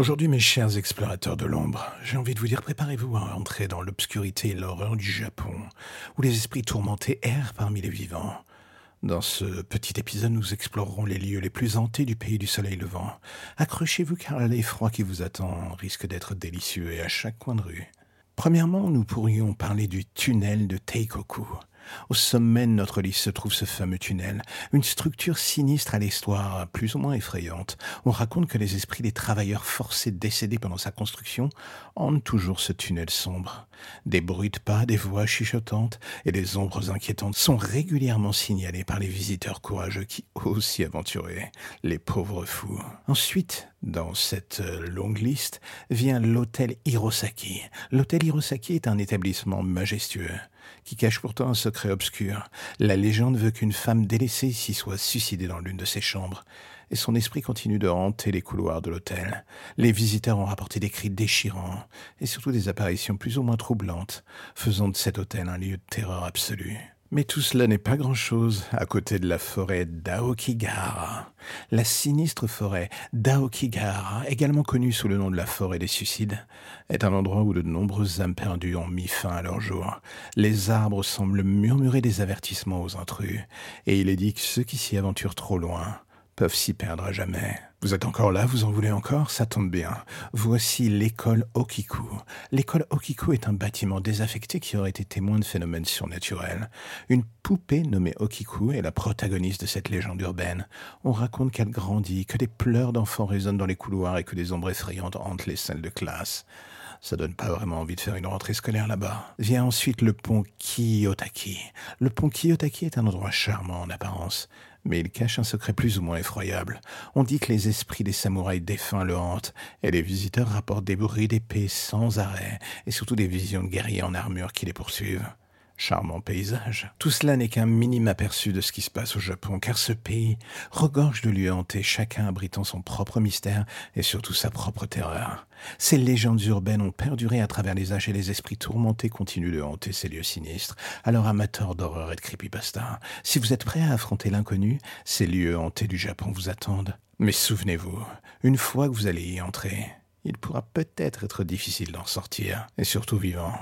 Aujourd'hui, mes chers explorateurs de l'ombre, j'ai envie de vous dire préparez-vous à entrer dans l'obscurité et l'horreur du Japon, où les esprits tourmentés errent parmi les vivants. Dans ce petit épisode, nous explorerons les lieux les plus hantés du pays du soleil levant. Accrochez-vous car l'effroi qui vous attend risque d'être délicieux et à chaque coin de rue. Premièrement, nous pourrions parler du tunnel de Teikoku. Au sommet de notre liste se trouve ce fameux tunnel, une structure sinistre à l'histoire plus ou moins effrayante. On raconte que les esprits des travailleurs forcés décédés pendant sa construction hantent toujours ce tunnel sombre. Des bruits de pas, des voix chuchotantes et des ombres inquiétantes sont régulièrement signalés par les visiteurs courageux qui osent s'y les pauvres fous. Ensuite, dans cette longue liste, vient l'hôtel Hirosaki. L'hôtel Hirosaki est un établissement majestueux qui cache pourtant un secret obscur. La légende veut qu'une femme délaissée s'y soit suicidée dans l'une de ses chambres, et son esprit continue de hanter les couloirs de l'hôtel. Les visiteurs ont rapporté des cris déchirants, et surtout des apparitions plus ou moins troublantes, faisant de cet hôtel un lieu de terreur absolue. Mais tout cela n'est pas grand-chose à côté de la forêt d'Aokigahara. La sinistre forêt d'Aokigahara, également connue sous le nom de la forêt des suicides, est un endroit où de nombreuses âmes perdues ont mis fin à leur jour. Les arbres semblent murmurer des avertissements aux intrus, et il est dit que ceux qui s'y aventurent trop loin peuvent s'y perdre à jamais. Vous êtes encore là, vous en voulez encore? Ça tombe bien. Voici l'école Okiku. L'école Okiku est un bâtiment désaffecté qui aurait été témoin de phénomènes surnaturels. Une poupée nommée Okiku est la protagoniste de cette légende urbaine. On raconte qu'elle grandit, que des pleurs d'enfants résonnent dans les couloirs et que des ombres effrayantes hantent les salles de classe. Ça donne pas vraiment envie de faire une rentrée scolaire là-bas. Vient ensuite le pont Kiyotaki. Le pont Kiyotaki est un endroit charmant en apparence mais il cache un secret plus ou moins effroyable. On dit que les esprits des samouraïs défunts le hantent, et les visiteurs rapportent des bruits d'épées sans arrêt, et surtout des visions de guerriers en armure qui les poursuivent. Charmant paysage. Tout cela n'est qu'un minime aperçu de ce qui se passe au Japon, car ce pays regorge de lieux hantés, chacun abritant son propre mystère et surtout sa propre terreur. Ces légendes urbaines ont perduré à travers les âges et les esprits tourmentés continuent de hanter ces lieux sinistres. Alors amateurs d'horreur et de creepypasta, si vous êtes prêts à affronter l'inconnu, ces lieux hantés du Japon vous attendent. Mais souvenez-vous, une fois que vous allez y entrer, il pourra peut-être être difficile d'en sortir, et surtout vivant.